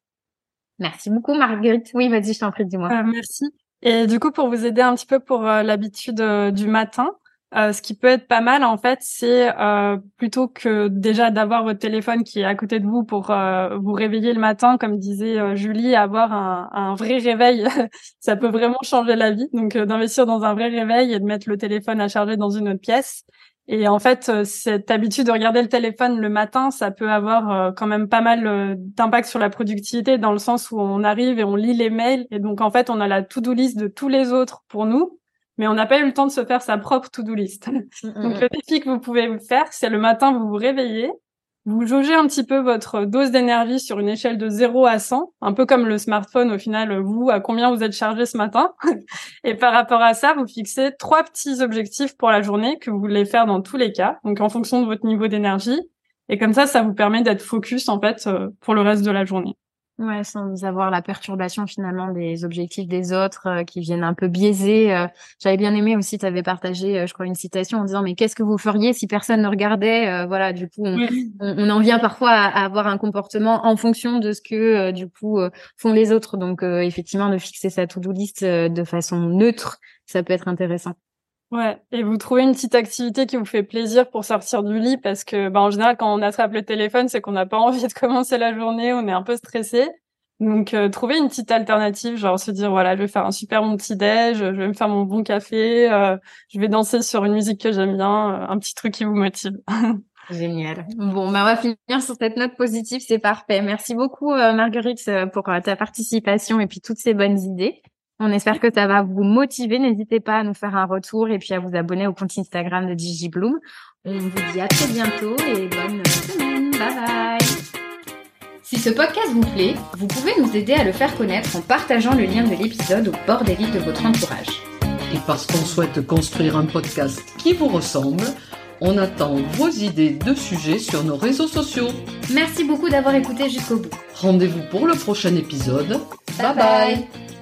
Merci beaucoup Marguerite. Oui, vas-y, je t'en prie, dis-moi. merci. Et du coup, pour vous aider un petit peu pour l'habitude du matin, euh, ce qui peut être pas mal en fait, c'est euh, plutôt que déjà d'avoir votre téléphone qui est à côté de vous pour euh, vous réveiller le matin, comme disait Julie, avoir un, un, vrai réveil, ça peut vraiment changer la vie. Donc d'investir dans un vrai réveil et de mettre le téléphone à charger dans une autre pièce. Et en fait, cette habitude de regarder le téléphone le matin, ça peut avoir quand même pas mal d'impact sur la productivité dans le sens où on arrive et on lit les mails et donc en fait on a la to-do list de tous les autres pour nous mais on n'a pas eu le temps de se faire sa propre to-do list. Mm, mm, Donc mm. le défi que vous pouvez faire, c'est le matin, vous vous réveillez, vous jaugez un petit peu votre dose d'énergie sur une échelle de 0 à 100, un peu comme le smartphone au final, vous, à combien vous êtes chargé ce matin. Et par rapport à ça, vous fixez trois petits objectifs pour la journée que vous voulez faire dans tous les cas, donc en fonction de votre niveau d'énergie. Et comme ça, ça vous permet d'être focus en fait euh, pour le reste de la journée. Ouais, sans avoir la perturbation finalement des objectifs des autres euh, qui viennent un peu biaiser. Euh. J'avais bien aimé aussi, tu avais partagé, euh, je crois, une citation en disant mais qu'est-ce que vous feriez si personne ne regardait Voilà, du coup, on, on, en vient parfois à, avoir un comportement en fonction de ce que du coup font les autres. Donc effectivement, de fixer sa to-do list de façon neutre, ça peut être intéressant. Ouais, et vous trouvez une petite activité qui vous fait plaisir pour sortir du lit parce que, bah, en général, quand on attrape le téléphone, c'est qu'on n'a pas envie de commencer la journée, on est un peu stressé. Donc euh, trouver une petite alternative, genre se dire voilà, je vais faire un super bon petit déj, je vais me faire mon bon café, euh, je vais danser sur une musique que j'aime bien, euh, un petit truc qui vous motive. Génial. Bon, bah, on va finir sur cette note positive, c'est parfait. Merci beaucoup Marguerite pour ta participation et puis toutes ces bonnes idées. On espère que ça va vous motiver. N'hésitez pas à nous faire un retour et puis à vous abonner au compte Instagram de DigiBloom. On vous dit à très bientôt et bonne semaine. Bye bye. Si ce podcast vous plaît, vous pouvez nous aider à le faire connaître en partageant le lien de l'épisode au bord des livres de votre entourage. Et parce qu'on souhaite construire un podcast qui vous ressemble, on attend vos idées de sujets sur nos réseaux sociaux. Merci beaucoup d'avoir écouté jusqu'au bout. Rendez-vous pour le prochain épisode. bye. bye.